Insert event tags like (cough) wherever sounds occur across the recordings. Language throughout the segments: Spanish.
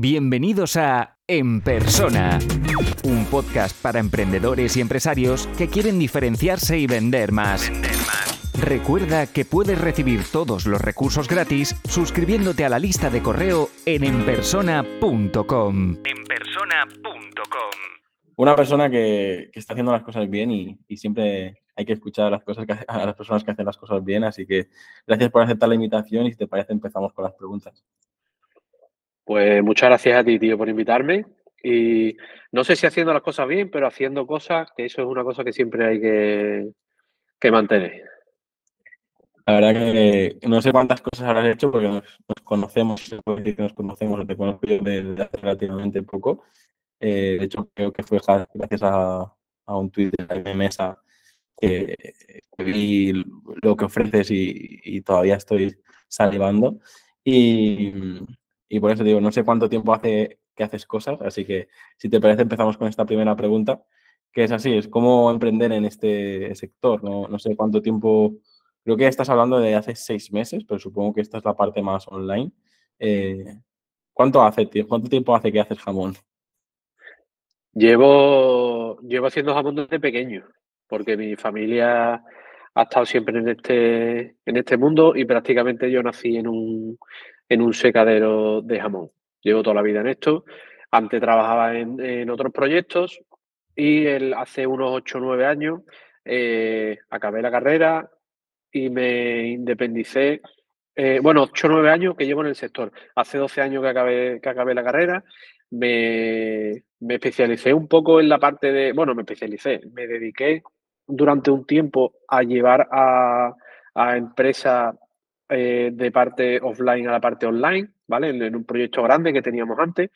Bienvenidos a En Persona, un podcast para emprendedores y empresarios que quieren diferenciarse y vender más. Recuerda que puedes recibir todos los recursos gratis suscribiéndote a la lista de correo en enpersona.com. enpersona.com. Una persona que, está haciendo las cosas bien y, siempre hay que escuchar a las, cosas a las personas que hacen las cosas bien, así que gracias por aceptar la invitación y si te parece empezamos con las preguntas. Pues muchas gracias a ti, tío, por invitarme. Y no sé si haciendo las cosas bien, pero haciendo cosas, que eso es una cosa que siempre hay que, mantener. La verdad que no sé cuántas cosas habrás hecho porque nos, conocemos, se puede decir que nos conocemos, te conozco yo desde hace relativamente poco. Eh, de hecho, creo que fue gracias a, un tweet de la mesa que, vi lo que ofreces y, y todavía estoy salivando. Y, y por eso digo, no sé cuánto tiempo hace que haces cosas, así que si te parece empezamos con esta primera pregunta, que es así, es cómo emprender en este sector. No, no sé cuánto tiempo, creo que estás hablando de hace seis meses, pero supongo que esta es la parte más online. Eh, ¿cuánto, hace, ¿Cuánto tiempo hace que haces jamón? Llevo, llevo haciendo jamón desde pequeño, porque mi familia ha estado siempre en este, en este mundo y prácticamente yo nací en un, en un secadero de jamón. Llevo toda la vida en esto. Antes trabajaba en, otros proyectos y hace unos 8 o 9 años eh, acabé la carrera y me independicé. Eh, bueno, 8 o 9 años que llevo en el sector. Hace 12 años que acabé, que acabé la carrera. Me, me especialicé un poco en la parte de. Bueno, me especialicé. Me dediqué durante un tiempo a llevar a, a empresas eh, de parte offline a la parte online, ¿vale? En, un proyecto grande que teníamos antes.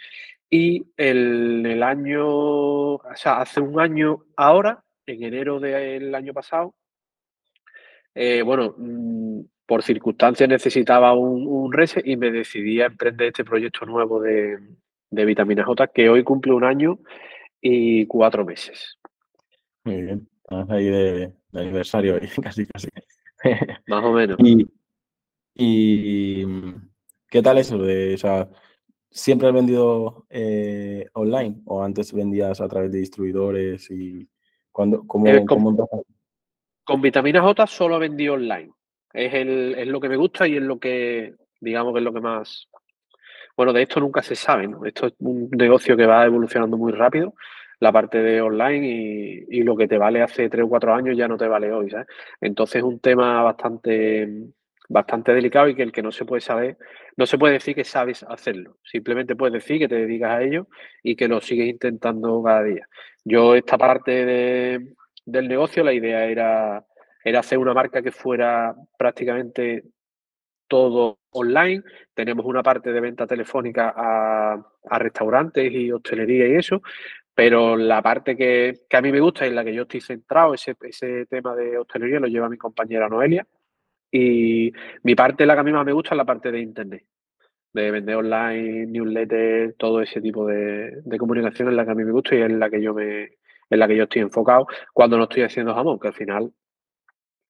Y el, el año, o sea, hace un año ahora, en enero del año pasado, eh, bueno, mm, por circunstancias necesitaba un, un reset y me decidí a emprender este proyecto nuevo de, de vitamina J que hoy cumple un año y cuatro meses. Muy bien, ahí de, aniversario, (laughs) casi, casi. (laughs) Más o menos. ¿Y qué tal eso? De, o sea, ¿Siempre has vendido eh, online o antes vendías a través de distribuidores? y cuando, cómo, eh, con, con, Vitamina J solo vendí online. Es, el, es lo que me gusta y es lo que, digamos que es lo que más... Bueno, de esto nunca se sabe, ¿no? Esto es un negocio que va evolucionando muy rápido, la parte de online y, lo que te vale hace tres o cuatro años ya no te vale hoy. Entonces es un tema bastante bastante delicado y que el que no se puede saber, no se puede decir que sabes hacerlo. Simplemente puedes decir que te dedicas a ello y que lo sigues intentando cada día. Yo esta parte del negocio, la idea era, era hacer una marca que fuera prácticamente todo online. Tenemos una parte de venta telefónica a, restaurantes y hostelería y eso, pero la parte que, a mí me gusta y en la que yo estoy centrado, ese, ese tema de hostelería lo lleva mi compañera Noelia. Y mi parte, la que a mí más me gusta, es la parte de Internet, de vender online, newsletter, todo ese tipo de, comunicación es la que a mí me gusta y es la que yo me, en la que yo estoy enfocado cuando no estoy haciendo jamón, que al final,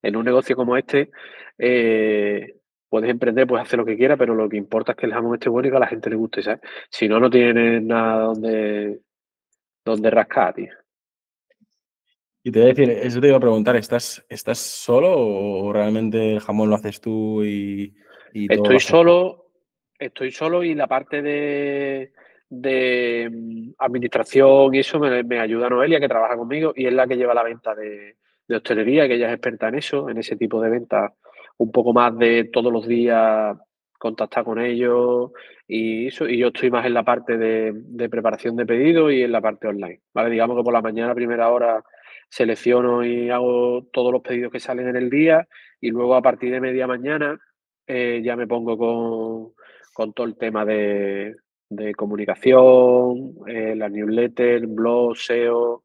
en un negocio como este, eh, puedes emprender, puedes hacer lo que quieras, pero lo que importa es que el jamón esté bueno y que a la gente le guste, ¿sabes? Si no, no tienes nada donde, donde rascar, tío. Y te voy a decir, eso te iba a preguntar, ¿estás, estás solo o realmente el jamón lo haces tú y, Estoy solo, estoy solo y la parte de, de mm, administración y eso me, ayuda Noelia, que trabaja conmigo, y es la que lleva la venta de, de hostelería, que ella es experta en eso, en ese tipo de venta, un poco más de todos los días contactar con ellos y eso, y yo estoy más en la parte de, preparación de pedidos y en la parte online, ¿vale? Digamos que por la mañana, primera hora, selecciono y hago todos los pedidos que salen en el día y luego a partir de media mañana eh, ya me pongo con, todo el tema de, comunicación, eh, la newsletter, blog, SEO,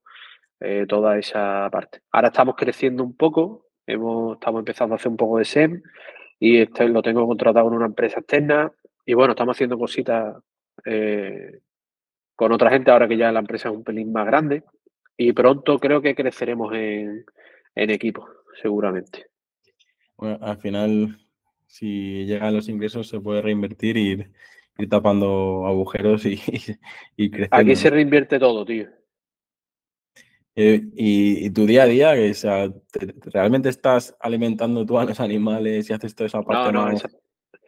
eh, toda esa parte. Ahora estamos creciendo un poco, hemos, estamos empezando a hacer un poco de SEM y este lo tengo contratado con una empresa externa y bueno, estamos haciendo cositas con otra gente ahora que ya la empresa es un pelín más grande y pronto creo que creceremos en, equipo, seguramente. Bueno, al final, si llegan los ingresos, se puede reinvertir y, ir tapando agujeros y, (laughs) y, creciendo. Aquí se reinvierte todo, tío. Eh, y, tu día a día, o sea, ¿realmente estás alimentando tú a los animales y haces toda esa parte no, no, esa,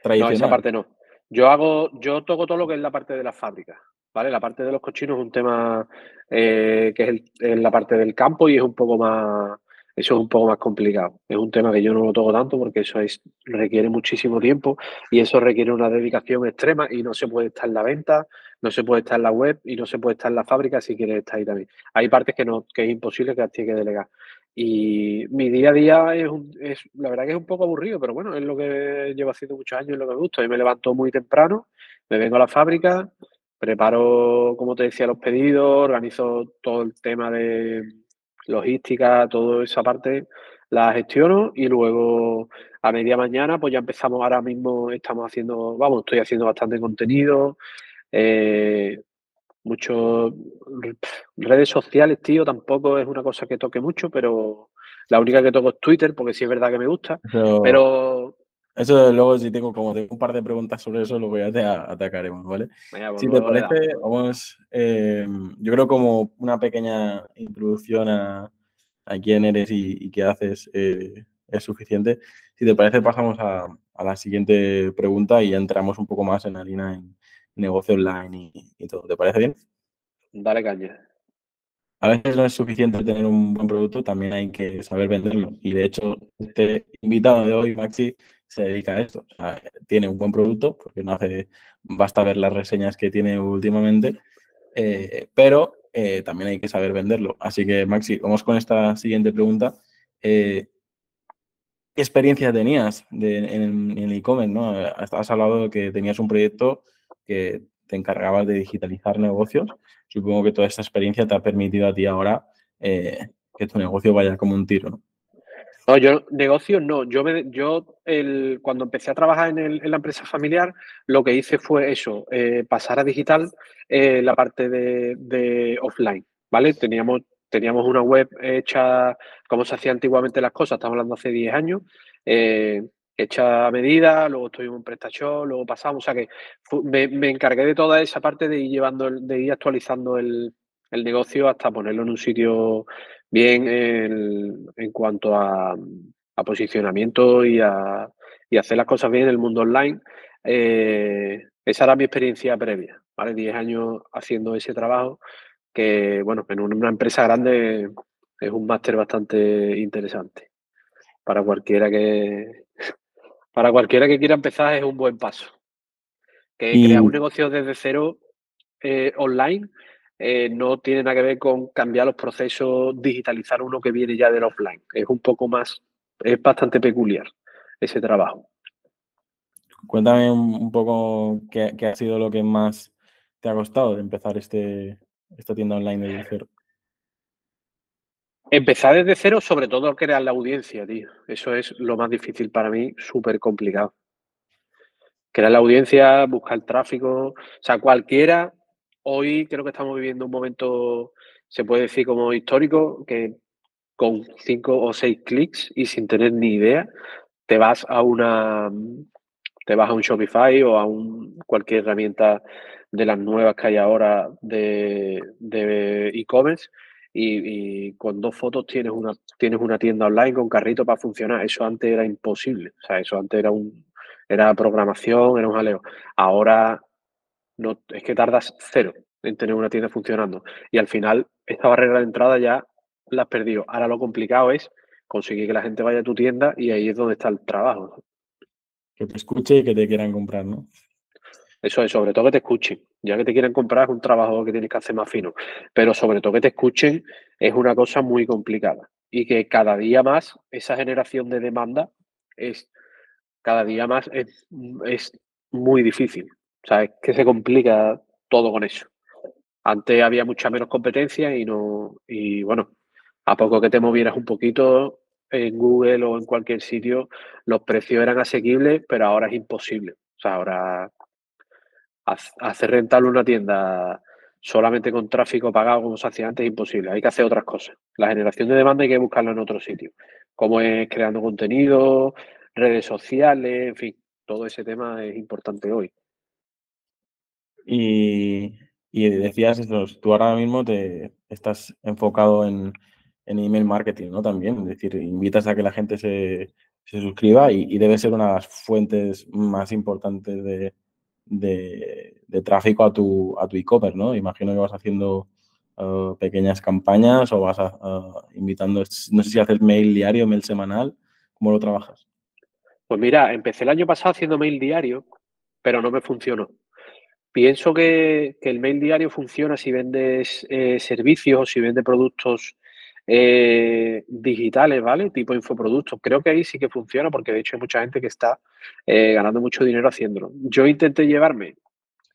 tradicional? No, esa parte no. Yo hago, yo toco todo lo que es la parte de la fábrica, ¿vale? La parte de los cochinos es un tema eh, que es, la parte del campo y es un poco más, eso es un poco más complicado. Es un tema que yo no lo toco tanto porque eso es, requiere muchísimo tiempo y eso requiere una dedicación extrema y no se puede estar en la venta, no se puede estar en la web y no se puede estar en la fábrica si quieres estar ahí también. Hay partes que no, que es imposible que las tiene que delegar. Y mi día a día es, es, la verdad que es un poco aburrido, pero bueno, es lo que llevo haciendo muchos años y lo que me gusta. Yo me levanto muy temprano, me vengo a la fábrica, preparo, como te decía, los pedidos, organizo todo el tema de logística, toda esa parte la gestiono y luego a media mañana pues ya empezamos, ahora mismo estamos haciendo, vamos, estoy haciendo bastante contenido, eh, muchos redes sociales, tío, tampoco es una cosa que toque mucho, pero la única que toco es Twitter, porque sí es verdad que me gusta, pero... Eso luego si tengo como tengo un par de preguntas sobre eso, lo voy a atacaremos, ¿vale? Pues si te parece, vamos, eh, yo creo como una pequeña introducción a, quién eres y, qué haces eh, es suficiente. Si te parece, pasamos a, la siguiente pregunta y entramos un poco más en harina en negocio online y, todo. ¿Te parece bien? Dale caña. A veces no es suficiente tener un buen producto, también hay que saber venderlo. Y de hecho, este invitado de hoy, Maxi, se dedica a esto. tiene un buen producto, porque no hace, basta ver las reseñas que tiene últimamente, eh, pero eh, también hay que saber venderlo. Así que, Maxi, vamos con esta siguiente pregunta. Eh, ¿Qué experiencia tenías en el e-commerce? ¿no? Has hablado de que tenías un proyecto que te encargabas de digitalizar negocios. Supongo que toda esta experiencia te ha permitido a ti ahora que tu negocio vaya como un tiro. No, yo negocios no. Yo, yo el, cuando empecé a trabajar en, la empresa familiar, lo que hice fue eso, eh, pasar a digital eh, la parte de, offline, ¿vale? Teníamos, teníamos una web hecha como se hacía antiguamente las cosas, estamos hablando hace 10 años, eh, hecha a medida, luego tuvimos un PrestaShop, luego pasamos, o sea que me, encargué de toda esa parte de ir llevando, de ir actualizando el, el negocio hasta ponerlo en un sitio bien en cuanto a, posicionamiento y a, hacer las cosas bien en el mundo online. Eh, esa era mi experiencia previa, ¿vale? Diez años haciendo ese trabajo que, bueno, en una empresa grande es un máster bastante interesante. Para cualquiera que (laughs) para cualquiera que quiera empezar es un buen paso. Que crear un negocio desde cero eh, online eh, no tiene nada que ver con cambiar los procesos, digitalizar uno que viene ya del offline. Es un poco más, es bastante peculiar ese trabajo. Cuéntame un, poco qué, ha sido lo que más te ha costado de empezar este, esta tienda online desde cero. Empezar desde cero, sobre todo crear la audiencia, tío. Eso es lo más difícil para mí, súper complicado. Crear la audiencia, buscar tráfico. O sea, cualquiera hoy creo que estamos viviendo un momento, se puede decir como histórico, que con cinco o seis clics y sin tener ni idea, te vas a una te vas a un Shopify o a un, cualquier herramienta de las nuevas que hay ahora de e-commerce y, con dos fotos tienes una, tienes una tienda online con carrito para funcionar. Eso antes era imposible. O sea, eso antes era un era programación, era un jaleo. Ahora no, es que tardas cero en tener una tienda funcionando. Y al final, esta barrera de entrada ya la has perdido. Ahora lo complicado es conseguir que la gente vaya a tu tienda y ahí es donde está el trabajo. Que te escuche y que te quieran comprar, ¿no? Eso es, sobre todo que te escuchen. Ya que te quieren comprar es un trabajo que tienes que hacer más fino. Pero sobre todo que te escuchen es una cosa muy complicada. Y que cada día más esa generación de demanda es cada día más es, es muy difícil. O sea, es que se complica todo con eso. Antes había mucha menos competencia y no, y bueno, a poco que te movieras un poquito en Google o en cualquier sitio, los precios eran asequibles, pero ahora es imposible. O sea, ahora hacer rentable una tienda solamente con tráfico pagado como se hacía antes es imposible. Hay que hacer otras cosas. La generación de demanda hay que buscarla en otro sitio. Como es creando contenido, redes sociales, en fin, todo ese tema es importante hoy. Y, decías eso, tú ahora mismo te estás enfocado en, email marketing, ¿no? También, es decir, invitas a que la gente se, suscriba y, debe ser una de las fuentes más importantes de, de, tráfico a tu, a tu e-commerce, ¿no? Imagino que vas haciendo uh, pequeñas campañas o vas invitando, no sé si haces mail diario, mail semanal, ¿cómo lo trabajas? Pues mira, empecé el año pasado haciendo mail diario, pero no me funcionó. Pienso que, el mail diario funciona si vendes eh, servicios o si vendes productos eh, digitales, ¿vale? Tipo infoproductos. Creo que ahí sí que funciona porque de hecho hay mucha gente que está eh, ganando mucho dinero haciéndolo. Yo intenté llevarme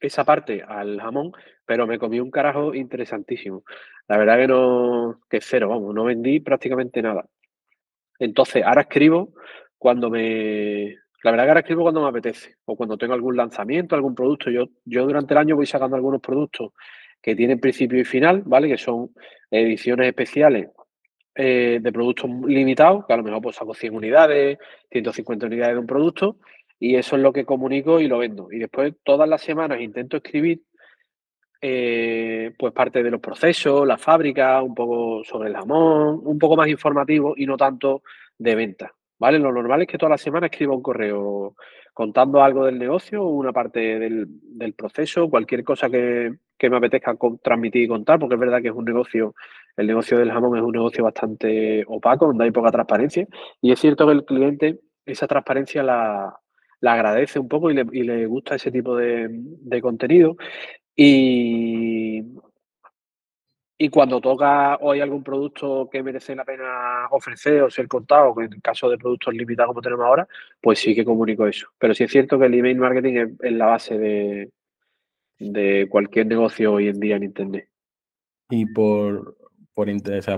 esa parte al jamón, pero me comí un carajo interesantísimo. La verdad que no, que cero, vamos, no vendí prácticamente nada. Entonces, ahora escribo cuando me... La verdad que ahora escribo cuando me apetece o cuando tengo algún lanzamiento, algún producto. Yo, yo durante el año voy sacando algunos productos que tienen principio y final, ¿vale? Que son ediciones especiales eh, de productos limitados, que a lo mejor pues saco 100 unidades, 150 unidades de un producto, y eso es lo que comunico y lo vendo. Y después todas las semanas intento escribir eh, pues parte de los procesos, la fábrica, un poco sobre el jamón, un poco más informativo y no tanto de venta. Lo normal es que todas las semanas escriba un correo contando algo del negocio, una parte del, proceso, cualquier cosa que, me apetezca transmitir y contar, porque es verdad que es un negocio, el negocio del jamón es un negocio bastante opaco, donde hay poca transparencia, y es cierto que el cliente esa transparencia la, agradece un poco y le, gusta ese tipo de, de contenido. Y, y cuando toca o hay algún producto que merece la pena ofrecer o ser contado, en el caso de productos limitados como tenemos ahora, pues sí que comunico eso. Pero sí es cierto que el email marketing es, la base de, de, cualquier negocio hoy en día en Internet. Y por, por,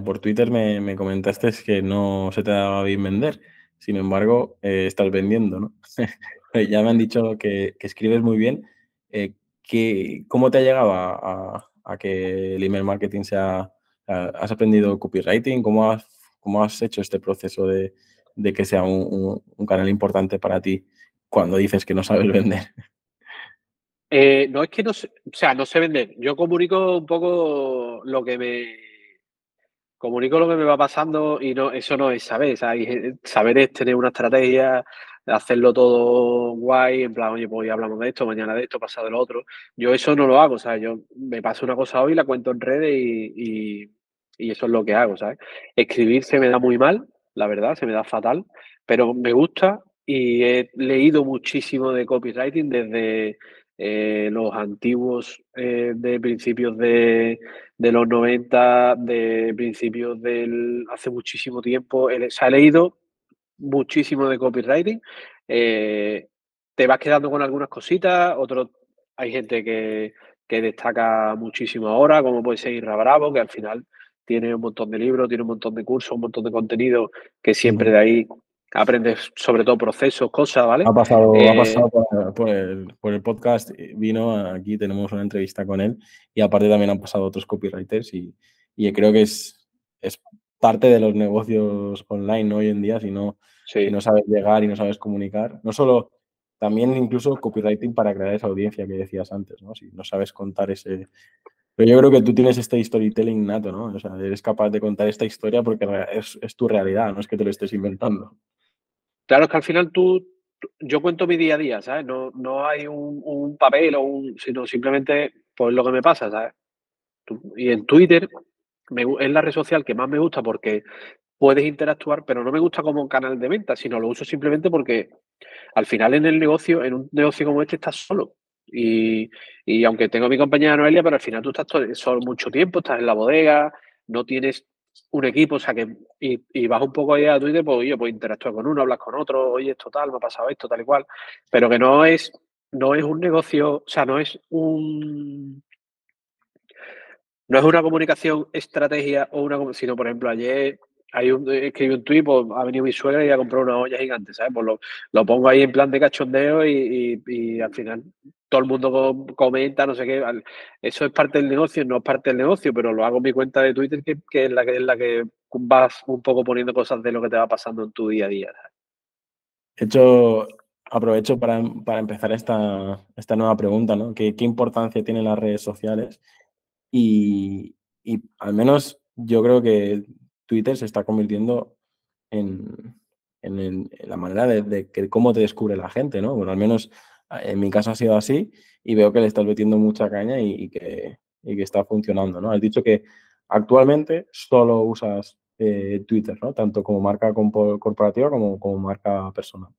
por Twitter me, me, comentaste que no se te daba bien vender. Sin embargo, eh, estás vendiendo, ¿no? (laughs) ya me han dicho que, escribes muy bien. Eh, ¿Cómo te ha llegado a que el email marketing sea... ¿Has aprendido copywriting? ¿Cómo has, cómo has hecho este proceso de, que sea un, canal importante para ti cuando dices que no sabes (laughs) vender? Eh, no es que no sé, o sea, no sé vender. Yo comunico un poco lo que me comunico lo que me va pasando y no, eso no es saber. Saber es tener una estrategia, hacerlo todo guay, en plan, oye, pues hoy hablamos de esto, mañana de esto, pasado de lo otro. Yo eso no lo hago, sea, Yo me paso una cosa hoy, la cuento en redes y, eso es lo que hago, ¿sabes? Escribir se me da muy mal, la verdad, se me da fatal, pero me gusta y he leído muchísimo de copywriting desde eh, los antiguos eh, de principios de, los 90, de principios del hace muchísimo tiempo. Se ha leído muchísimo de copywriting. Eh, te vas quedando con algunas cositas, otros hay gente que, destaca muchísimo ahora, como puede ser Irra Bravo, que al final tiene un montón de libros, tiene un montón de cursos, un montón de contenido que siempre de ahí aprendes sobre todo procesos, cosas, ¿vale? Ha pasado, ha eh, pasado por, el, por, el, podcast, vino aquí, tenemos una entrevista con él y aparte también han pasado otros copywriters y, y creo que es, es parte de los negocios online hoy en día, si no, no sabes llegar y no sabes comunicar. No solo, también incluso copywriting para crear esa audiencia que decías antes, ¿no? Si no sabes contar ese... Pero yo creo que tú tienes este storytelling nato, ¿no? O sea, eres capaz de contar esta historia porque es, es tu realidad, no es que te lo estés inventando. Claro, es que al final tú, yo cuento mi día a día, ¿sabes? No, no hay un, un papel o un, sino simplemente pues lo que me pasa, ¿sabes? Y en Twitter es la red social que más me gusta porque puedes interactuar, pero no me gusta como canal de venta, sino lo uso simplemente porque al final en el negocio, en un negocio como este, estás solo. Y, aunque tengo a mi compañera Noelia, pero al final tú estás solo mucho tiempo, estás en la bodega, no tienes un equipo, o sea que, y, vas un poco ahí a Twitter, pues oye, pues interactuar con uno, hablas con otro, oye, esto tal, me ha pasado esto, tal y cual, pero que no es, no es un negocio, o sea, no es un, no es una comunicación estrategia o una, sino por ejemplo ayer hay un, escribí un tuit, pues ha venido mi suegra y ha comprado una olla gigante, ¿sabes? Pues lo, pongo ahí en plan de cachondeo y, al final todo el mundo comenta, no sé qué. Eso es parte del negocio, no es parte del negocio, pero lo hago en mi cuenta de Twitter, que, es, la que la que vas un poco poniendo cosas de lo que te va pasando en tu día a día. Hecho, aprovecho para, empezar esta, esta, nueva pregunta, ¿no? ¿Qué, importancia tienen las redes sociales? Y, al menos yo creo que Twitter se está convirtiendo en, la manera de, que cómo te descubre la gente, ¿no? Bueno, al menos en mi caso ha sido así y veo que le estás metiendo mucha caña y, que, que, está funcionando, ¿no? Has dicho que actualmente solo usas eh, Twitter, ¿no? Tanto como marca corporativa como como marca personal.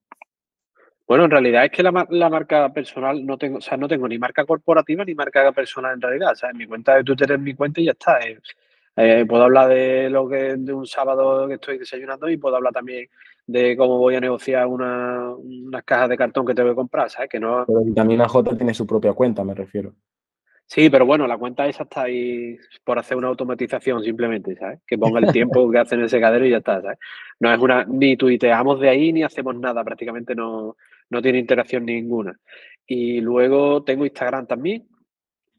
Bueno, en realidad es que la, marca personal no tengo, o sea, no tengo ni marca corporativa ni marca personal en realidad. O sea, mi cuenta de Twitter es mi cuenta y ya está. Eh, eh, puedo hablar de lo que de un sábado que estoy desayunando y puedo hablar también de cómo voy a negociar una, unas cajas de cartón que tengo que comprar, ¿sabes? Que no... Pero Vitamina J tiene su propia cuenta, me refiero. Sí, pero bueno, la cuenta esa está ahí por hacer una automatización simplemente, ¿sabes? Que ponga el tiempo que hace en el secadero y ya está, ¿sabes? No es una, ni tuiteamos de ahí ni hacemos nada, prácticamente no, no tiene interacción ninguna. Y luego tengo Instagram también,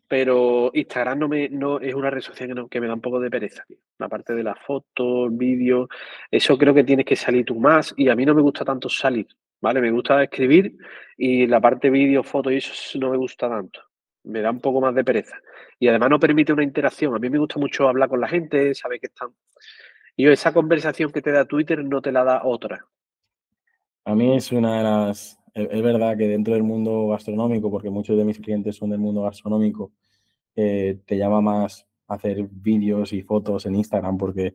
pero Instagram no, me, no es una red social que, me da un poco de pereza. La parte de las fotos, vídeos, eso creo que tienes que salir tú más y a mí no me gusta tanto salir, ¿vale? Me gusta escribir y la parte vídeo, fotos y eso no me gusta tanto me da un poco más de pereza. Y además no permite una interacción. A mí me gusta mucho hablar con la gente, saber que están. Y yo, esa conversación que te da Twitter no te la da otra. A mí es una de las. Es verdad que dentro del mundo gastronómico, porque muchos de mis clientes son del mundo gastronómico, eh, te llama más hacer vídeos y fotos en Instagram porque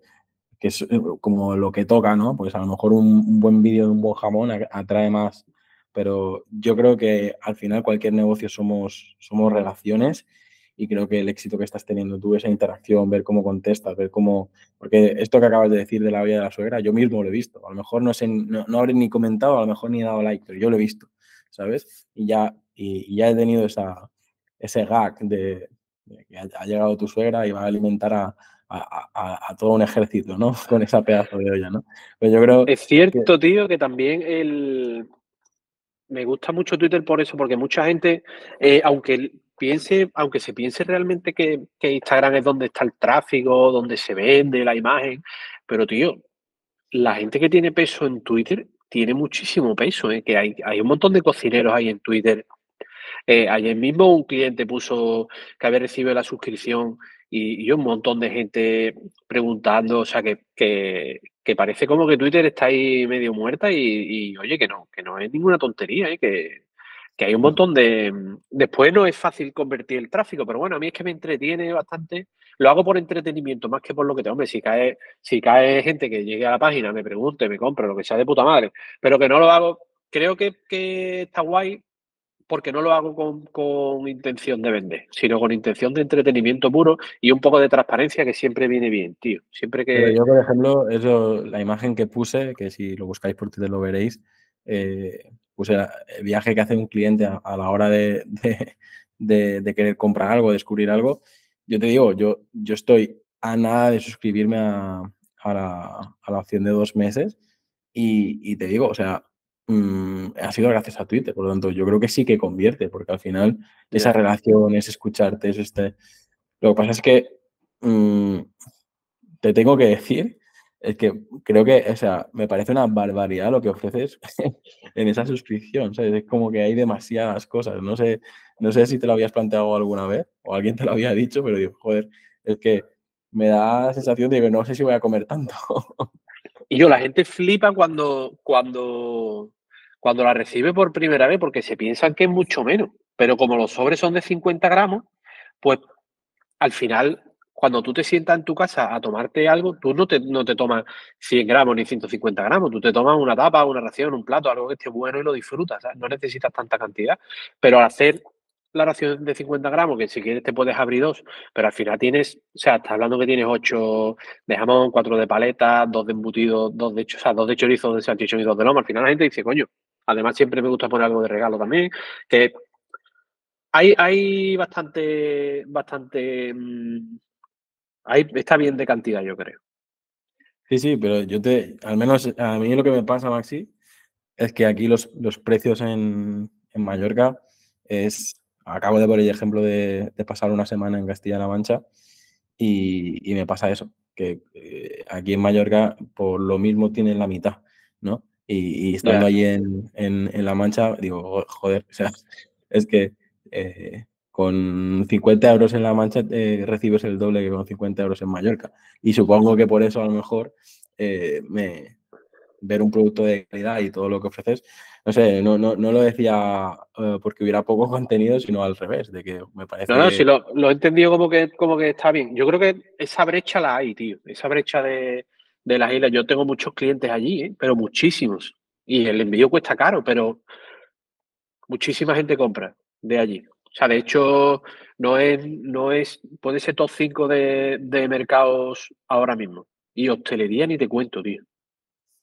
es eh, como lo que toca, ¿no? Pues a lo mejor un, un buen vídeo de un buen jamón atrae más pero yo creo que al final cualquier negocio somos, somos relaciones y creo que el éxito que estás teniendo tú, esa interacción, ver cómo contestas, ver cómo... Porque esto que acabas de decir de la vida de la suegra, yo mismo lo he visto. A lo mejor no, sé, no, no habré ni comentado, a lo mejor ni he dado like, pero yo lo he visto, ¿sabes? Y ya, y, ya he tenido esa, ese gag de, que ha, llegado tu suegra y va a alimentar a, a, todo un ejército, ¿no? (laughs) Con esa pedazo de olla, ¿no? Pero yo creo es cierto, tío, que también el, me gusta mucho Twitter por eso, porque mucha gente, eh, aunque piense, aunque se piense realmente que, Instagram es donde está el tráfico, donde se vende la imagen, pero tío, la gente que tiene peso en Twitter tiene muchísimo peso, ¿eh? que hay, hay un montón de cocineros ahí en Twitter. Eh, ayer mismo un cliente puso que había recibido la suscripción y, un montón de gente preguntando, o sea, que, que, parece como que Twitter está ahí medio muerta y, oye, que no, que no es ninguna tontería, ¿eh? que, hay un montón de... Después no es fácil convertir el tráfico, pero bueno, a mí es que me entretiene bastante. Lo hago por entretenimiento, más que por lo que te... Hombre, si cae, si cae gente que llegue a la página, me pregunte, me compre, lo que sea de puta madre, pero que no lo hago... Creo que, que está guay porque no lo hago con, intención de vender, sino con intención de entretenimiento puro y un poco de transparencia que siempre viene bien, tío. Siempre que. yo, por ejemplo, eso, la imagen que puse, que si lo buscáis por Twitter lo veréis, eh, puse el viaje que hace un cliente a, la hora de, de, querer comprar algo, descubrir algo. Yo te digo, yo, yo estoy a nada de suscribirme a, la, a la opción de dos meses y, y te digo, o sea, Mm, ha sido gracias a Twitter. Por lo tanto, yo creo que sí que convierte, porque al final esa relación, es escucharte, es este. Lo que pasa es que mm, te tengo que decir, es que creo que, o sea, me parece una barbaridad lo que ofreces (laughs) en esa suscripción. Es como que hay demasiadas cosas. No sé, no sé si te lo habías planteado alguna vez o alguien te lo había dicho, pero digo, joder, es que me da la sensación de que no sé si voy a comer tanto. (laughs) Y yo, la gente flipa cuando, cuando, cuando la recibe por primera vez porque se piensan que es mucho menos. Pero como los sobres son de 50 gramos, pues al final, cuando tú te sientas en tu casa a tomarte algo, tú no te, no te tomas 100 gramos ni 150 gramos, tú te tomas una tapa, una ración, un plato, algo que esté bueno y lo disfrutas. No necesitas tanta cantidad. Pero al hacer la ración de 50 gramos, que si quieres te puedes abrir dos, pero al final tienes, o sea, estás hablando que tienes ocho de jamón, cuatro de paleta, dos de embutido, dos de, o sea, dos de chorizo, dos de salchichón y dos de lomo. Al final la gente dice, coño, además siempre me gusta poner algo de regalo también, que hay, hay bastante, bastante, mm, hay, está bien de cantidad, yo creo. Sí, sí, pero yo te, al menos a mí lo que me pasa, Maxi, es que aquí los, los precios en, en Mallorca es acabo de poner el ejemplo de, pasar una semana en Castilla-La Mancha y, me pasa eso, que eh, aquí en Mallorca por lo mismo tienen la mitad, ¿no? Y, estando allí en, en, La Mancha, digo, joder, (laughs) o sea, es que eh, con 50 euros en La Mancha eh, recibes el doble que con 50 euros en Mallorca. Y supongo que por eso a lo mejor eh, me, ver un producto de calidad y todo lo que ofreces, no sé, no, no, no lo decía porque hubiera poco (laughs) contenido, sino al revés, de que me parece... No, no, si lo, lo, he entendido como que, como que está bien. Yo creo que esa brecha la hay, tío. Esa brecha de, de las islas. Yo tengo muchos clientes allí, pero muchísimos. Y el envío cuesta caro, pero muchísima gente compra de allí. O sea, de hecho, no es, no es, puede ser top 5 de, de mercados ahora mismo. Y hostelería ni te cuento, tío.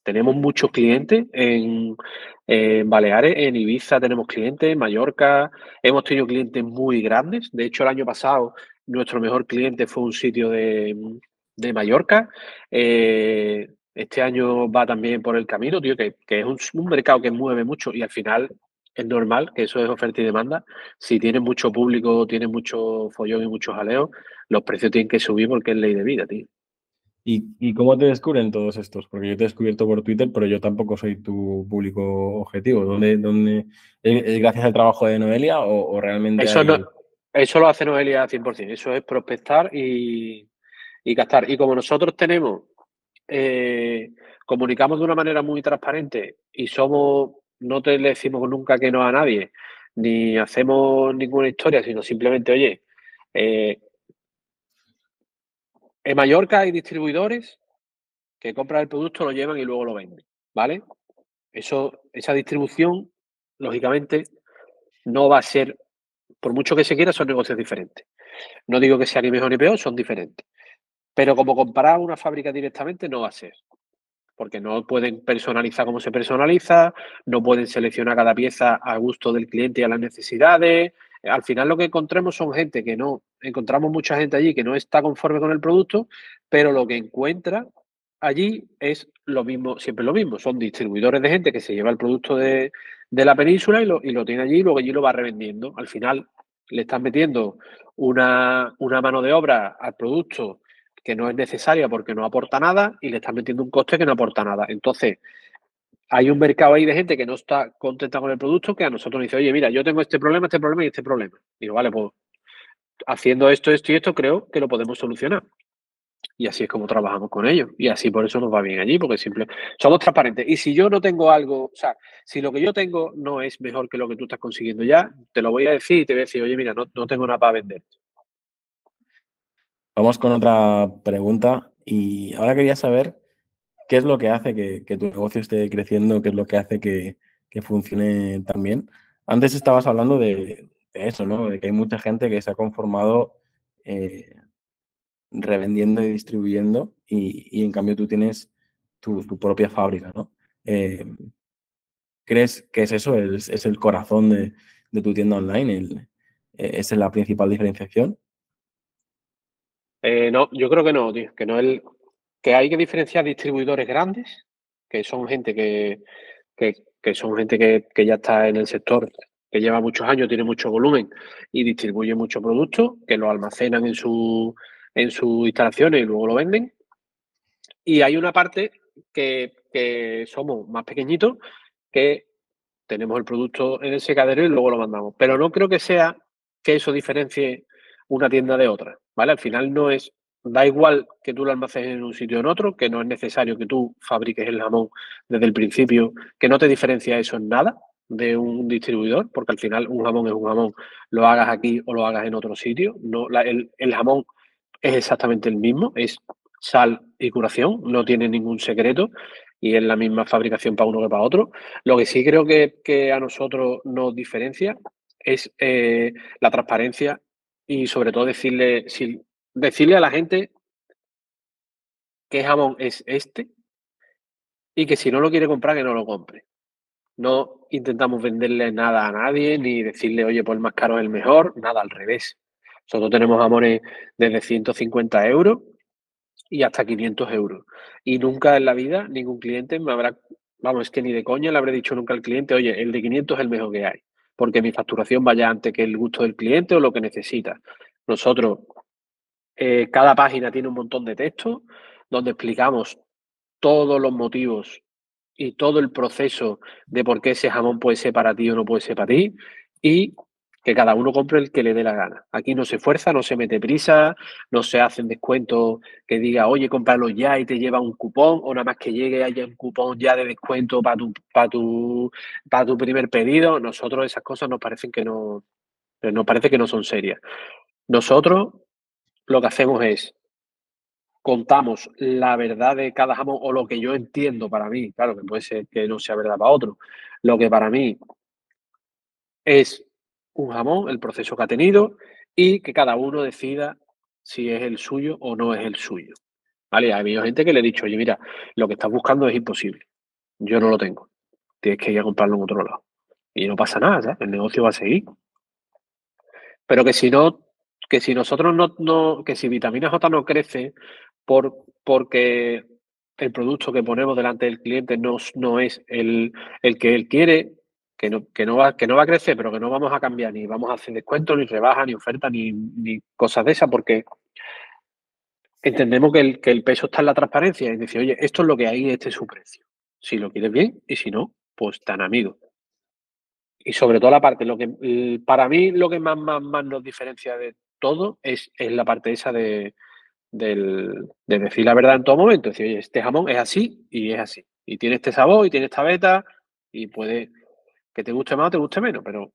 Tenemos muchos clientes en, Baleares, en Ibiza tenemos clientes, en Mallorca, hemos tenido clientes muy grandes. De hecho, el año pasado nuestro mejor cliente fue un sitio de, de Mallorca. Eh, este año va también por el camino, tío, que, es un, mercado que mueve mucho y al final es normal que eso es oferta y demanda. Si tienes mucho público, tienes mucho follón y mucho jaleo, los precios tienen que subir porque es ley de vida, tío. ¿Y, cómo te descubren todos estos? Porque yo te he descubierto por Twitter, pero yo tampoco soy tu público objetivo. ¿Dónde, dónde, ¿Es gracias al trabajo de Noelia o, realmente...? Eso, eso lo hace Noelia 100%. Eso es prospectar y, y captar. Y como nosotros tenemos, eh, comunicamos de una manera muy transparente y somos, no te le decimos nunca que no a nadie, ni hacemos ninguna historia, sino simplemente, oye, eh, en Mallorca hay distribuidores que compran el producto, lo llevan y luego lo venden, ¿vale? Eso, esa distribución, lógicamente, no va a ser, por mucho que se quiera, son negocios diferentes. No digo que sea ni mejor ni peor, son diferentes. Pero como comparar una fábrica directamente no va a ser. Porque no pueden personalizar como se personaliza, no pueden seleccionar cada pieza a gusto del cliente y a las necesidades. Al final lo que encontramos son gente que no, encontramos mucha gente allí que no está conforme con el producto, pero lo que encuentra allí es lo mismo, siempre lo mismo. Son distribuidores de gente que se lleva el producto de, la península y lo, y lo tiene allí y luego allí lo va revendiendo. Al final le están metiendo una, una mano de obra al producto que no es necesaria porque no aporta nada y le están metiendo un coste que no aporta nada. Entonces, hay un mercado ahí de gente que no está contenta con el producto que a nosotros nos dice, oye, mira, yo tengo este problema, este problema y este problema. Digo, vale, pues haciendo esto, esto y esto, creo que lo podemos solucionar. Y así es como trabajamos con ellos. Y así por eso nos va bien allí, porque simple, somos transparentes. Y si yo no tengo algo, o sea, si lo que yo tengo no es mejor que lo que tú estás consiguiendo ya, te lo voy a decir y te voy a decir, oye, mira, no, no tengo nada para vender. Vamos con otra pregunta y ahora quería saber qué es lo que hace que, tu negocio esté creciendo, qué es lo que hace que, funcione tan bien. Antes estabas hablando de, eso, ¿no? De que hay mucha gente que se ha conformado eh, revendiendo y distribuyendo y, en cambio tú tienes tu, propia fábrica, ¿no? Eh, ¿Crees que es eso? ¿Es, el corazón de, tu tienda online? El, eh, ¿Esa es la principal diferenciación? Eh, no, yo creo que no, tío, que no el, que hay que diferenciar distribuidores grandes, que son gente que, que, son gente que, ya está en el sector, que lleva muchos años, tiene mucho volumen y distribuye mucho producto, que lo almacenan en su en sus instalaciones y luego lo venden. Y hay una parte que, que somos más pequeñitos, que tenemos el producto en el secadero y luego lo mandamos. Pero no creo que sea que eso diferencie una tienda de otra, ¿vale? Al final no es, da igual que tú lo almacenes en un sitio o en otro, que no es necesario que tú fabriques el jamón desde el principio, que no te diferencia eso en nada de un distribuidor, porque al final un jamón es un jamón, lo hagas aquí o lo hagas en otro sitio, no, el, jamón es exactamente el mismo, es sal y curación, no tiene ningún secreto y es la misma fabricación para uno que para otro. Lo que sí creo que, a nosotros nos diferencia es eh, la transparencia y sobre todo decirle, decirle a la gente qué jamón es este y que si no lo quiere comprar, que no lo compre. No intentamos venderle nada a nadie ni decirle, oye, pues el más caro es el mejor, nada, al revés. Nosotros tenemos jamones desde 150 euros y hasta 500 euros. Y nunca en la vida ningún cliente me habrá, vamos, es que ni de coña le habré dicho nunca al cliente, oye, el de 500 es el mejor que hay porque mi facturación vaya antes que el gusto del cliente o lo que necesita. Nosotros, eh, cada página tiene un montón de texto donde explicamos todos los motivos y todo el proceso de por qué ese jamón puede ser para ti o no puede ser para ti y que cada uno compre el que le dé la gana. Aquí no se fuerza, no se mete prisa, no se hacen descuentos que diga, oye, cómpralo ya y te lleva un cupón, o nada más que llegue haya un cupón ya de descuento para tu, para tu, para tu primer pedido. Nosotros esas cosas nos parecen que no, nos parece que no son serias. Nosotros lo que hacemos es contamos la verdad de cada jamón o lo que yo entiendo para mí, claro que puede ser que no sea verdad para otro, lo que para mí es un jamón, el proceso que ha tenido y que cada uno decida si es el suyo o no es el suyo. ¿Vale? Ha habido gente que le he dicho, oye, mira, lo que estás buscando es imposible. Yo no lo tengo. Tienes que ir a comprarlo en otro lado. Y no pasa nada, el negocio va a seguir. Pero que si no, que si nosotros no, no que si vitamina J no crece por, porque el producto que ponemos delante del cliente no, no es el, el que él quiere, que no, que, no va, que no va a crecer, pero que no vamos a cambiar, ni vamos a hacer descuento, ni rebaja, ni oferta, ni, ni cosas de esas, porque entendemos que el, que el peso está en la transparencia y decir, oye, esto es lo que hay, este es su precio. Si lo quieres bien y si no, pues tan amigo y sobre todo la parte, lo que para mí lo que más, más, más nos diferencia de todo es, es la parte esa de, de decir la verdad en todo momento. Decir, oye, este jamón es así y es así. Y tiene este sabor y tiene esta beta y puede que te guste más o te guste menos, pero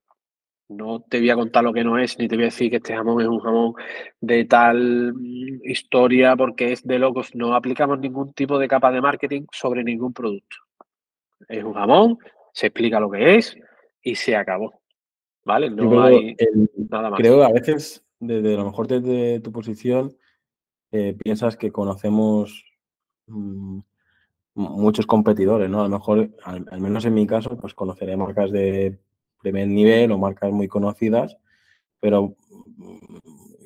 no te voy a contar lo que no es, ni te voy a decir que este jamón es un jamón de tal historia porque es de locos. No aplicamos ningún tipo de capa de marketing sobre ningún producto. Es un jamón, se explica lo que es, y se acabó. ¿Vale? No hay nada más. Creo a veces, desde a lo mejor desde tu posición, eh, piensas que conocemos mm, muchos competidores, ¿no? A lo mejor, al, menos en mi caso, pues conoceré marcas de primer nivel o marcas muy conocidas, pero mm,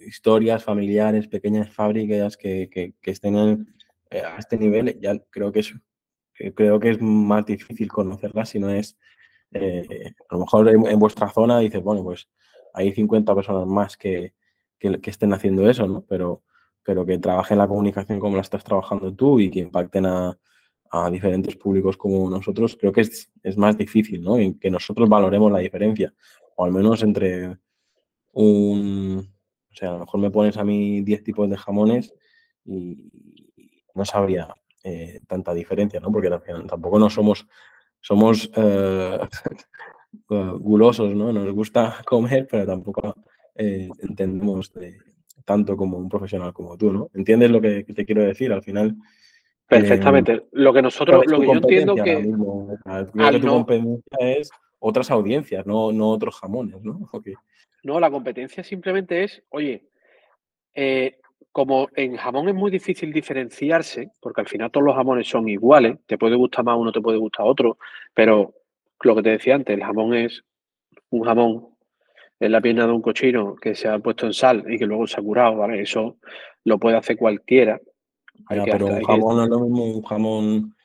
historias familiares, pequeñas fábricas que, que, estén eh, a este nivel, ya creo que es, creo que es más difícil conocerlas si no es eh, a lo mejor en, vuestra zona dices, bueno, pues hay 50 personas más que, que, estén haciendo eso, ¿no? Pero, pero que trabajen la comunicación como la estás trabajando tú y que impacten a, a diferentes públicos como nosotros, creo que es, es, más difícil, ¿no? Y que nosotros valoremos la diferencia, o al menos entre un... O sea, a lo mejor me pones a mí 10 tipos de jamones y no sabría eh, tanta diferencia, ¿no? Porque tampoco no somos somos eh, (laughs) gulosos, ¿no? Nos gusta (laughs) comer, pero tampoco eh, entendemos tanto como un profesional como tú, ¿no? ¿Entiendes lo que te quiero decir? Al final... Perfectamente. lo que nosotros, lo que yo entiendo que... Creo que tu competencia es otras audiencias, no, no otros jamones, ¿no? No, la competencia simplemente es, oye, eh, como en jamón es muy difícil diferenciarse, porque al final todos los jamones son iguales, te puede gustar más uno, te puede gustar otro, pero lo que te decía antes, el jamón es un jamón, es la pierna de un cochino que se ha puesto en sal y que luego se ha curado, ¿vale? Eso lo puede hacer cualquiera. Pero un jamón no es lo mismo, un jamón,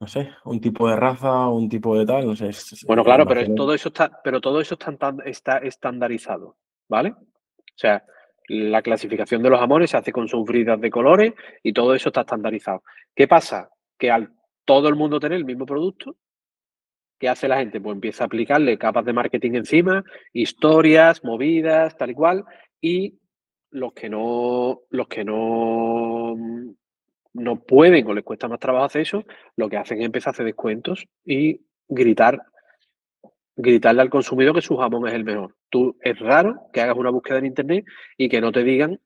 no sé, un tipo de raza, un tipo de tal, no sé. bueno, claro, pero todo eso está, pero todo eso está, está estandarizado, ¿vale? O sea, la clasificación de los amores se hace con sus bridas de colores y todo eso está estandarizado. ¿Qué pasa? Que al todo el mundo tener el mismo producto, ¿qué hace la gente? Pues empieza a aplicarle capas de marketing encima, historias, movidas, tal y cual, y los que no, los que no, no pueden o les cuesta más trabajo hacer eso, lo que hacen es empezar a hacer descuentos y gritar gritarle al consumidor que su jamón es el mejor. Tú es raro que hagas una búsqueda en internet y que no te digan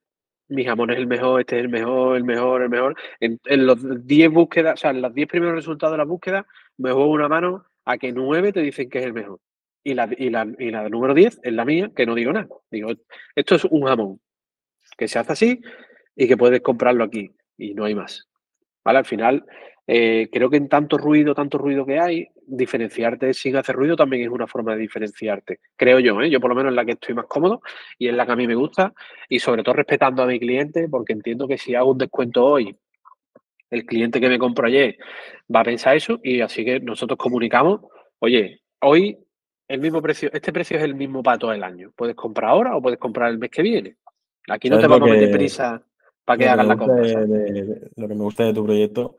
mi jamón es el mejor, este es el mejor, el mejor, el mejor. En, los 10 búsquedas, o sea, en los 10 primeros resultados de la búsqueda, me juego una mano a que 9 te dicen que es el mejor. Y la, y la, y la número 10 es la mía, que no digo nada. Digo, esto es un jamón que se hace así y que puedes comprarlo aquí y no hay más. ¿Vale? Al final, eh, creo que en tanto ruido, tanto ruido que hay, diferenciarte sin hacer ruido también es una forma de diferenciarte. Creo yo, ¿eh? yo por lo menos en la que estoy más cómodo y en la que a mí me gusta y sobre todo respetando a mi cliente porque entiendo que si hago un descuento hoy, el cliente que me compró ayer va a pensar eso y así que nosotros comunicamos, oye, hoy el mismo precio, este precio es el mismo para todo el año. Puedes comprar ahora o puedes comprar el mes que viene. Aquí no te vamos a meter prisa para que hagan la compra. lo que me gusta de tu proyecto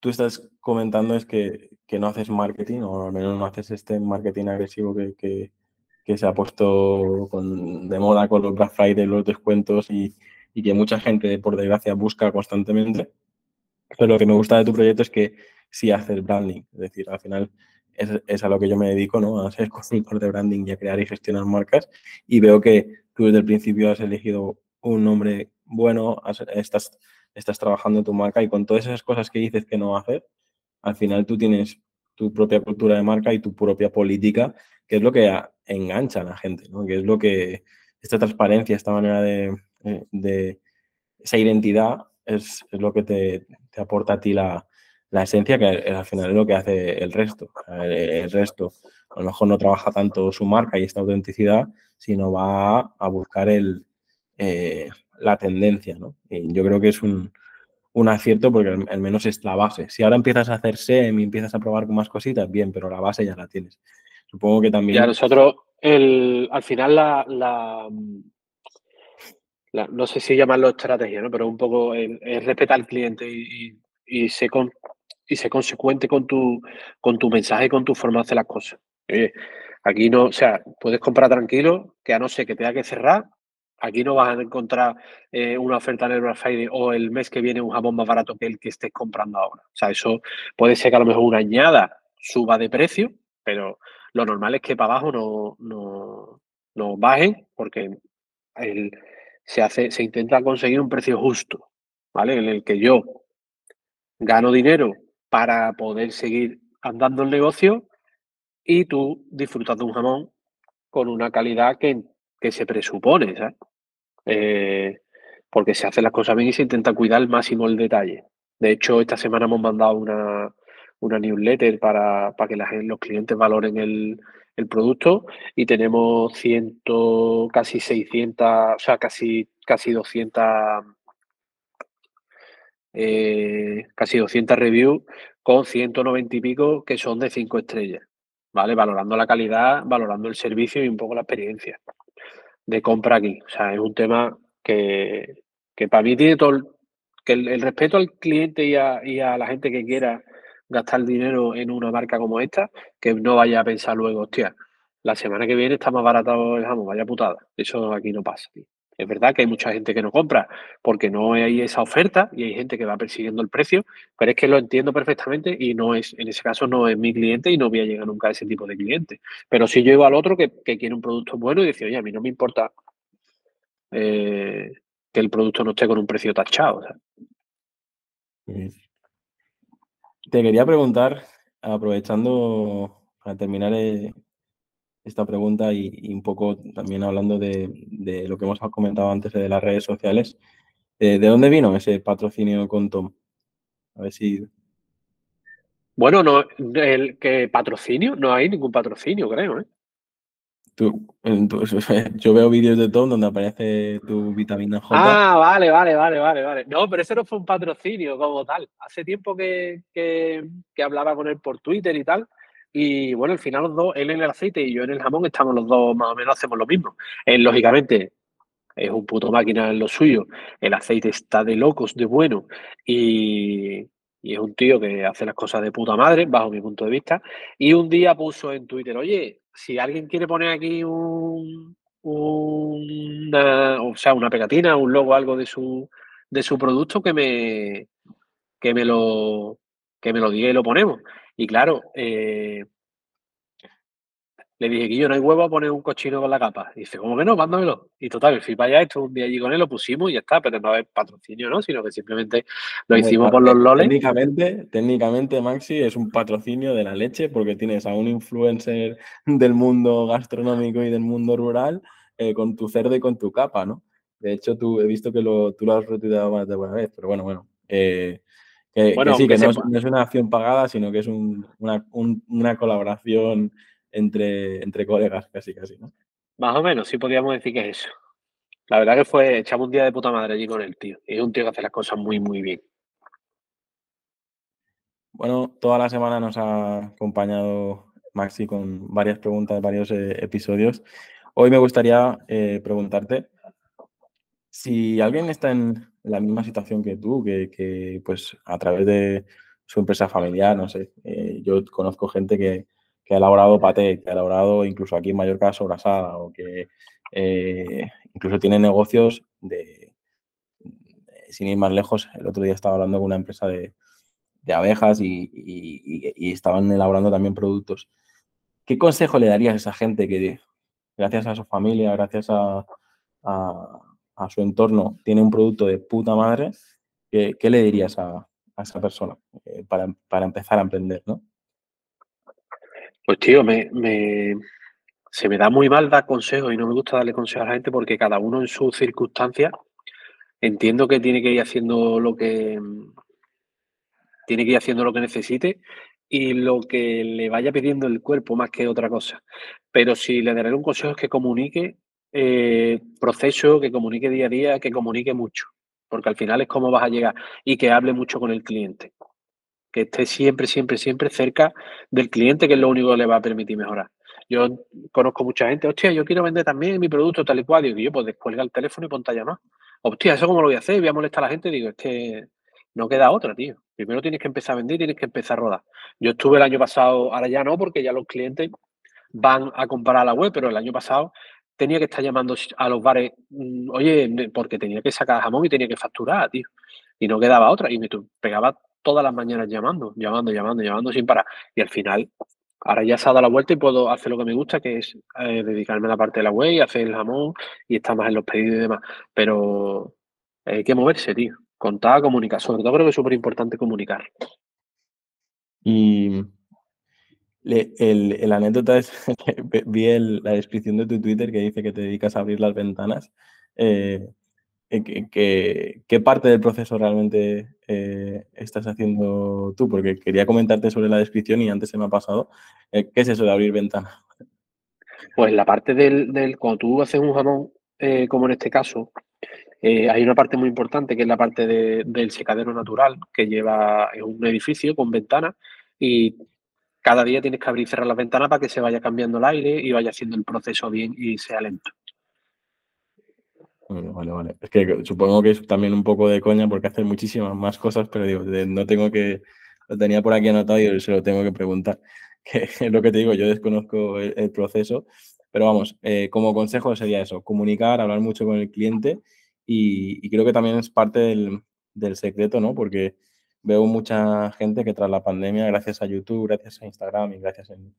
tú estás comentando es que, no haces marketing, o al menos no haces este marketing agresivo que, se ha puesto de moda con los Black Friday, los descuentos y, que mucha gente, por desgracia, busca constantemente. Pero lo que me gusta de tu proyecto es que sí haces branding. Es decir, al final es, a lo que yo me dedico, ¿no? A ser consultor de branding y a crear y gestionar marcas. Y veo que tú desde el principio has elegido un nombre bueno, estás estás trabajando en tu marca y con todas esas cosas que dices que no haces, al final tú tienes tu propia cultura de marca y tu propia política, que es lo que engancha a la gente, ¿no? que es lo que esta transparencia, esta manera de, eh, esa identidad es, lo que te, aporta a ti la, esencia, que al final es lo que hace el resto. El, resto a lo mejor no trabaja tanto su marca y esta autenticidad, sino va a buscar el, eh, la tendencia, ¿no? Y yo creo que es un, acierto porque al, menos es la base. Si ahora empiezas a hacer SEM y empiezas a probar con más cositas, bien, pero la base ya la tienes. Supongo que también... Ya nosotros, el, al final la, la, no sé si llamarlo estrategia, ¿no? pero un poco el, respetar al cliente y, y, ser y ser consecuente con tu, con tu mensaje y con tu forma de hacer las cosas. aquí no, o sea, puedes comprar tranquilo, que a no ser que tenga que cerrar, Aquí no vas a encontrar eh, una oferta en el Black Friday o el mes que viene un jabón más barato que el que estés comprando ahora. O sea, eso puede ser que a lo mejor una añada suba de precio, pero lo normal es que para abajo no, no, no bajen porque se, hace, se intenta conseguir un precio justo, ¿vale? En el que yo gano dinero para poder seguir andando el negocio y tú disfrutas de un jamón con una calidad que, que se presupone, ¿sabes? Eh, porque se hacen las cosas bien y se intenta cuidar al máximo el detalle. De hecho, esta semana hemos mandado una, una newsletter para, para que los clientes valoren el, producto y tenemos ciento, casi 600, o sea, casi, casi 200, eh, casi 200 reviews con 190 y pico que son de 5 estrellas, ¿vale? Valorando la calidad, valorando el servicio y un poco la experiencia de compra aquí. O sea, es un tema que, para mí tiene todo que el, respeto al cliente y a, la gente que quiera gastar dinero en una marca como esta, que no vaya a pensar luego, hostia, la semana que viene está más barato el jamón, vaya putada. Eso aquí no pasa. Es verdad que hay mucha gente que no compra porque no hay esa oferta y hay gente que va persiguiendo el precio, pero es que lo entiendo perfectamente y no es, en ese caso no es mi cliente y no voy a llegar nunca a ese tipo de cliente. Pero si yo iba al otro que, quiere un producto bueno y dice, oye, a mí no me importa eh, que el producto no esté con un precio tachado. Te quería preguntar, aprovechando para terminar eh, esta pregunta y, un poco también hablando de, lo que hemos comentado antes de las redes sociales. Eh, ¿De dónde vino ese patrocinio con Tom? A ver si. Bueno, no, el que patrocinio, no hay ningún patrocinio, creo, ¿eh? (laughs) yo veo vídeos de Tom donde aparece tu vitamina J. Ah, vale, vale, vale, vale, vale. No, pero ese no fue un patrocinio como tal. Hace tiempo que, que, que hablaba con él por Twitter y tal. Y bueno, al final los dos, él en el aceite y yo en el jamón, estamos los dos más o menos, hacemos lo mismo. Él, lógicamente, es un puto máquina en lo suyo. El aceite está de locos, de bueno. Y, es un tío que hace las cosas de puta madre, bajo mi punto de vista. Y un día puso en Twitter, oye, si alguien quiere poner aquí un, una, o sea, una pegatina, un logo, algo de su, de su producto, que me, que me lo que me lo diga y lo ponemos. Y claro, eh, le dije que yo no hay huevo a poner un cochino con la capa. Y dice, ¿cómo que no? Mándamelo. Y total, fui para allá, esto un día allí con él, lo pusimos y ya está, pero no es patrocinio, ¿no? Sino que simplemente lo hicimos por los loles. Técnicamente, técnicamente, Maxi, es un patrocinio de la leche porque tienes a un influencer del mundo gastronómico y del mundo rural eh, con tu cerdo y con tu capa, ¿no? De hecho, tú he visto que lo, tú lo has retuiteado más de buena vez, pero bueno, bueno. Eh, que, sí, que no es, una acción pagada, sino que es una, colaboración entre, entre colegas, casi, casi, ¿no? Más o menos, sí podríamos decir que es eso. La verdad que fue, echamos un día de puta madre allí con el tío. Y es un tío que hace las cosas muy, muy bien. Bueno, toda la semana nos ha acompañado Maxi con varias preguntas, varios eh, episodios. Hoy me gustaría eh, preguntarte si alguien está en la misma situación que tú, que, pues a través de su empresa familiar, no sé. Eh, yo conozco gente que, que, ha elaborado paté, que ha elaborado incluso aquí en Mallorca sobrasada o que eh, incluso tiene negocios de, sin ir más lejos, el otro día estaba hablando con una empresa de, de abejas y, y, estaban elaborando también productos. ¿Qué consejo le darías a esa gente que, gracias a su familia, gracias a, a su entorno, tiene un producto de puta madre? ¿Qué, qué le dirías a, a esa persona eh, para, para, empezar a emprender, ¿no? Pues tío, me, me, se me da muy mal dar consejos y no me gusta darle consejos a la gente porque cada uno en sus circunstancias entiendo que tiene que ir haciendo lo que tiene que ir haciendo lo que necesite y lo que le vaya pidiendo el cuerpo más que otra cosa. Pero si le daré un consejo es que comunique eh, proceso, que comunique día a día, que comunique mucho porque al final es cómo vas a llegar y que hable mucho con el cliente. Que esté siempre, siempre, siempre cerca del cliente, que es lo único que le va a permitir mejorar. Yo conozco mucha gente, hostia, yo quiero vender también mi producto tal y cual. Digo, yo, pues descuelga el teléfono y ponte a llamar. Hostia, ¿eso cómo lo voy a hacer? Voy a molestar a la gente. Digo, es que no queda otra, tío. Primero tienes que empezar a vender y tienes que empezar a rodar. Yo estuve el año pasado, ahora ya no, porque ya los clientes van a comprar la web, pero el año pasado tenía que estar llamando a los bares, mm, oye, porque tenía que sacar jamón y tenía que facturar, tío. Y no quedaba otra. Y me pegaba todas las mañanas llamando, llamando, llamando, llamando sin parar. Y al final, ahora ya se ha dado la vuelta y puedo hacer lo que me gusta, que es eh, dedicarme a la parte de la web y hacer el jamón y estar más en los pedidos y demás. Pero hay que moverse, tío. Contar, comunicar. Sobre todo creo que es súper importante comunicar. Y el, el, anécdota es (laughs) que vi el, la descripción de tu Twitter que dice que te dedicas a abrir las ventanas. Eh, eh que, ¿Qué parte del proceso realmente eh, estás haciendo tú? Porque quería comentarte sobre la descripción y antes se me ha pasado. ¿Qué es eso de abrir ventanas? Pues la parte del, del cuando tú haces un jamón, como en este caso, hay una parte muy importante que es la parte de, del secadero natural que lleva un edificio con ventanas y cada día tienes que abrir y cerrar las ventanas para que se vaya cambiando el aire y vaya haciendo el proceso bien y sea lento. Vale, vale. Es que supongo que es también un poco de coña porque hace muchísimas más cosas, pero digo, no tengo que, lo tenía por aquí anotado y se lo tengo que preguntar. (laughs) Que es lo que te digo, yo desconozco el, proceso, pero vamos, eh, como consejo sería eso, comunicar, hablar mucho con el cliente y, y creo que también es parte del, del secreto, ¿no? Porque veo mucha gente que tras la pandemia, gracias a YouTube, gracias a Instagram y gracias en,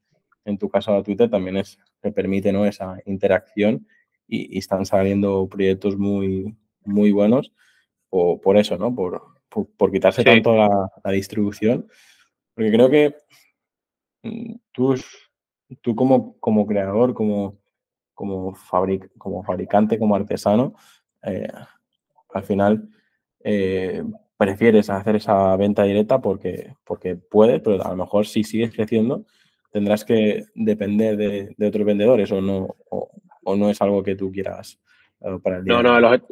en tu caso a Twitter, también es, te permite ¿no? esa interacción y, y, están saliendo proyectos muy, muy buenos o por eso, ¿no? Por, por, por quitarse sí. tanto la, la, distribución. Porque creo que mm, tú, tú como, como creador, como, como, fabric, como fabricante, como artesano, eh, al final eh, prefieres hacer esa venta directa porque, porque puedes, pero a lo mejor si sigues creciendo tendrás que depender de, de otros vendedores o no, o, o, no es algo que tú quieras uh, para el día. No, no, el, objet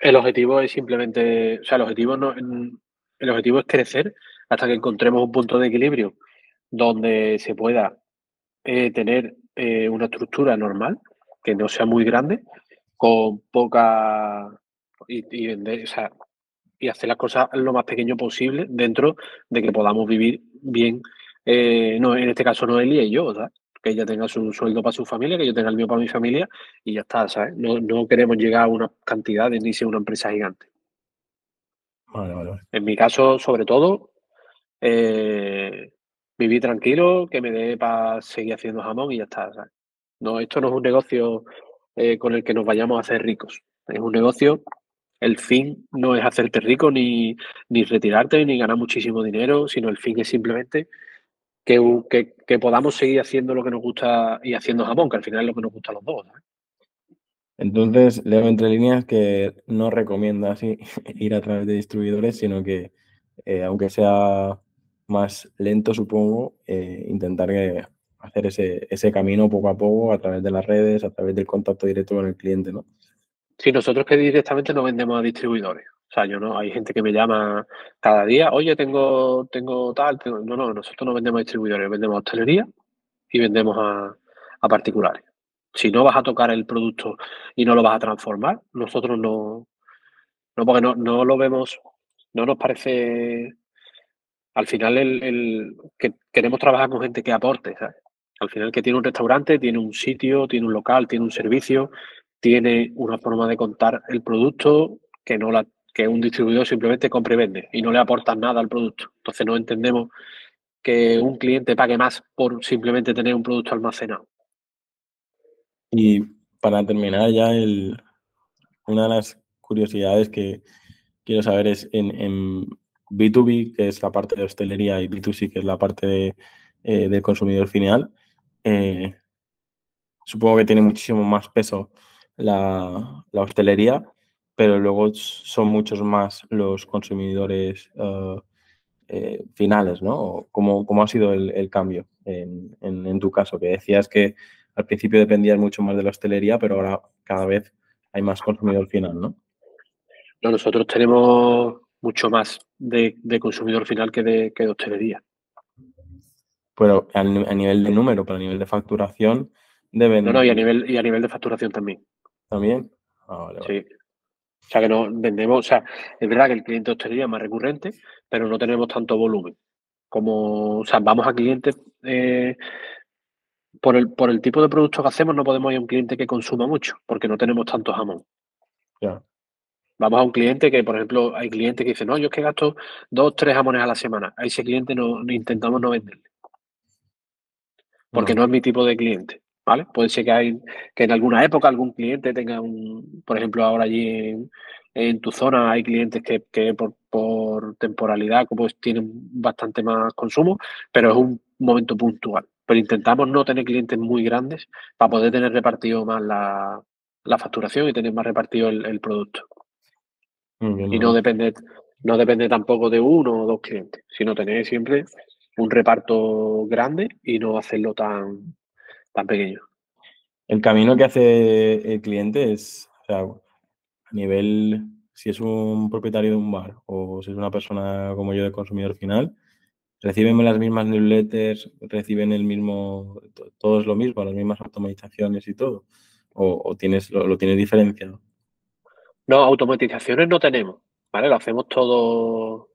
el, objetivo es simplemente, o sea, el objetivo, no, el objetivo es crecer hasta que encontremos un punto de equilibrio donde se pueda eh, tener eh, una estructura normal, que no sea muy grande, con poca... y, y vender, o sea, y hacer las cosas lo más pequeño posible dentro de que podamos vivir bien. Eh, no, en este caso no Eli y yo, ¿sabes? que ella tenga su sueldo para su familia, que yo tenga el mío para mi familia y ya está, ¿sabes? No, no queremos llegar a unas cantidades ni ser una empresa gigante. Vale, vale, vale. En mi caso, sobre todo, eh, vivir tranquilo, que me dé para seguir haciendo jamón y ya está, ¿sabes? No, esto no es un negocio eh, con el que nos vayamos a hacer ricos. Es un negocio el fin no es hacerte rico ni, ni retirarte ni ganar muchísimo dinero, sino el fin es simplemente que, que, podamos seguir haciendo lo que nos gusta y haciendo jamón, que al final es lo que nos gusta a los dos. Entonces, leo entre líneas que no recomiendas (laughs) ir a través de distribuidores, sino que, eh, aunque sea más lento, supongo, eh, intentar que hacer ese, ese camino poco a poco a través de las redes, a través del contacto directo con el cliente, ¿no? Sí, nosotros que directamente no vendemos a distribuidores. O sea, yo no, hay gente que me llama cada día, oye, tengo, tengo tal, tengo... no, no, nosotros no vendemos a distribuidores, vendemos a hostelería y vendemos a, particulares. Si no vas a tocar el producto y no lo vas a transformar, nosotros no, no porque no, no lo vemos, no nos parece al final el, que queremos trabajar con gente que aporte, Al final que tiene un restaurante, tiene un sitio, tiene un local, tiene un servicio, tiene una forma de contar el producto que no la que un distribuidor simplemente compre y vende y no le aporta nada al producto. Entonces no entendemos que un cliente pague más por simplemente tener un producto almacenado. Y para terminar ya, el, una de las curiosidades que quiero saber es en, B2B, que es la parte de hostelería, y B2C, que es la parte de, eh, del consumidor final, eh, supongo que tiene muchísimo más peso la, hostelería, pero luego son muchos más los consumidores eh, finales, ¿no? ¿Cómo, cómo ha sido el, cambio en, en, tu caso? Que decías que al principio dependías mucho más de la hostelería, pero ahora cada vez hay más consumidor final, ¿no? No, nosotros tenemos mucho más de, consumidor final que de, que de hostelería. Pero a, nivel de número, pero a nivel de facturación, deben. No, no, y a nivel, y a nivel de facturación también. ¿También? Ah, sí. O sea que no vendemos, o sea, es verdad que el cliente de hostelería es más recurrente, pero no tenemos tanto volumen. Como, o sea, vamos a clientes eh, por el, por el tipo de producto que hacemos, no podemos ir a un cliente que consuma mucho, porque no tenemos tanto jamón. Vamos a un cliente que, por ejemplo, hay clientes que dicen, no, yo es que gasto dos, tres jamones a la semana. A ese cliente no, intentamos no venderle. Porque no. es mi tipo de cliente. ¿Vale? Puede ser que hay que en alguna época algún cliente tenga un, por ejemplo, ahora allí en, tu zona hay clientes que, que por, por, temporalidad pues tienen bastante más consumo, pero es un momento puntual pero intentamos no tener clientes muy grandes para poder tener repartido más la, facturación y tener más repartido el, producto. y no depende, no depende tampoco de uno o dos clientes, sino tener siempre un reparto grande y no hacerlo tan, tan pequeño. El camino que hace el cliente es, a nivel, si es un propietario de un bar o si es una persona como yo de consumidor final, reciben las mismas newsletters, reciben el mismo, todo es lo mismo, las mismas automatizaciones y todo, o, tienes, lo, tienes diferenciado. No, automatizaciones no tenemos, ¿vale? Lo hacemos todo,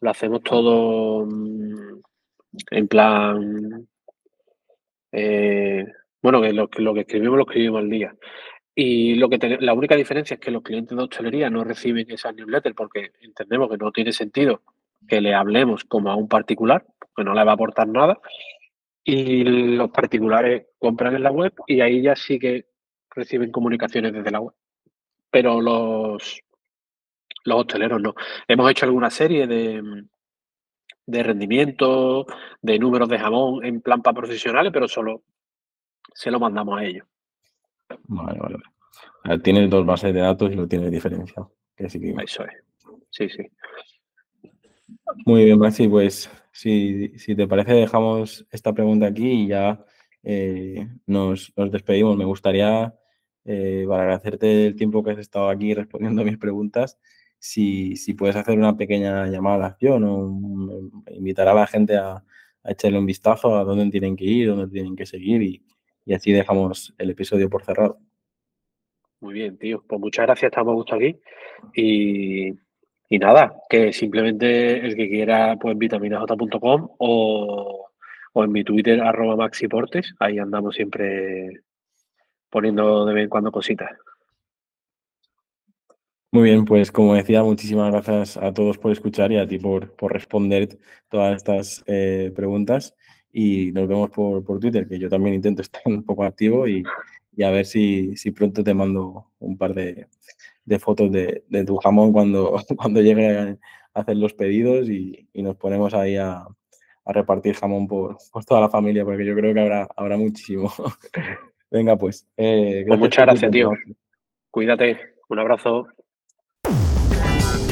lo hacemos todo mm, en plan, eh, bueno, que lo, que escribimos lo escribimos al día. Y lo que la única diferencia es que los clientes de hostelería no reciben esas newsletters porque entendemos que no tiene sentido que le hablemos como a un particular, que no le va a aportar nada, y los particulares compran en la web y ahí ya sí que reciben comunicaciones desde la web. Pero los, los hosteleros no. Hemos hecho alguna serie de, de rendimiento, de números de jamón en plan para profesionales, pero solo se lo mandamos a ellos. Vale, vale. Tienes dos bases de datos y lo tienes diferenciado. Eso es. Sí, sí. Muy bien, Maxi, pues si, te parece dejamos esta pregunta aquí y ya eh, nos, despedimos. Me gustaría, eh, para agradecerte el tiempo que has estado aquí respondiendo a (laughs) mis preguntas, si, puedes hacer una pequeña llamada a acción invitar a la gente a, echarle un vistazo a dónde tienen que ir, dónde tienen que seguir y, así dejamos el episodio por cerrado. Muy bien, tío. Pues muchas gracias, estamos a gusto aquí. Y y nada, que simplemente el que quiera, pues vitaminaj.com o, o en mi Twitter, arroba maxiportes, ahí andamos siempre poniendo de vez en cuando cositas. Muy bien, pues como decía, muchísimas gracias a todos por escuchar y a ti por, por responder todas estas eh, preguntas. Y nos vemos por, por, Twitter, que yo también intento (laughs) estar un poco activo y, y a ver si, si pronto te mando un par de, de fotos de, tu jamón cuando, (laughs) cuando llegue a hacer los pedidos y, nos ponemos ahí a, repartir jamón por, toda la familia, porque yo creo que habrá, habrá muchísimo. (laughs) Venga, pues. Eh, pues muchas gracias, tío. Cuídate. Un abrazo.